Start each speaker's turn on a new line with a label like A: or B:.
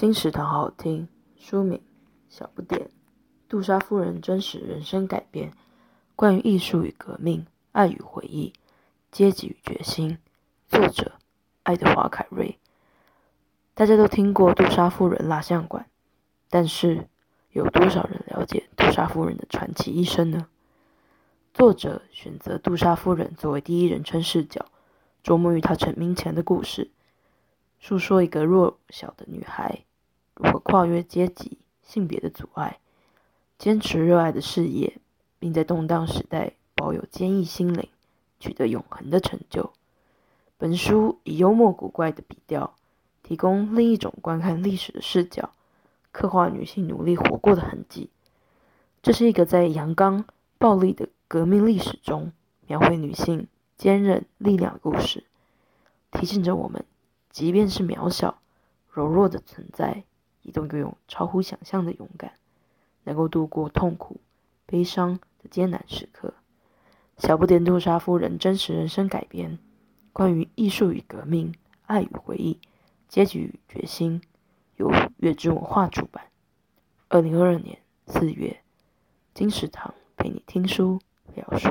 A: 金石堂好听。书名：小不点，杜莎夫人真实人生改编，关于艺术与革命、爱与回忆、阶级与决心。作者：爱德华·凯瑞。大家都听过杜莎夫人蜡像馆，但是有多少人了解杜莎夫人的传奇一生呢？作者选择杜莎夫人作为第一人称视角，琢磨于她成名前的故事，诉说一个弱小的女孩如何跨越阶级、性别的阻碍，坚持热爱的事业，并在动荡时代保有坚毅心灵，取得永恒的成就。本书以幽默古怪的笔调，提供另一种观看历史的视角，刻画女性努力活过的痕迹。这是一个在阳刚、暴力的革命历史中，描绘女性坚韧力量的故事，提醒着我们，即便是渺小、柔弱的存在，也都拥有超乎想象的勇敢，能够度过痛苦、悲伤的艰难时刻。小不点杜莎夫人真实人生改编，关于艺术与革命、爱与回忆、阶级与决心，由月之文化出版。二零二二年四月，金石堂陪你听书。聊书。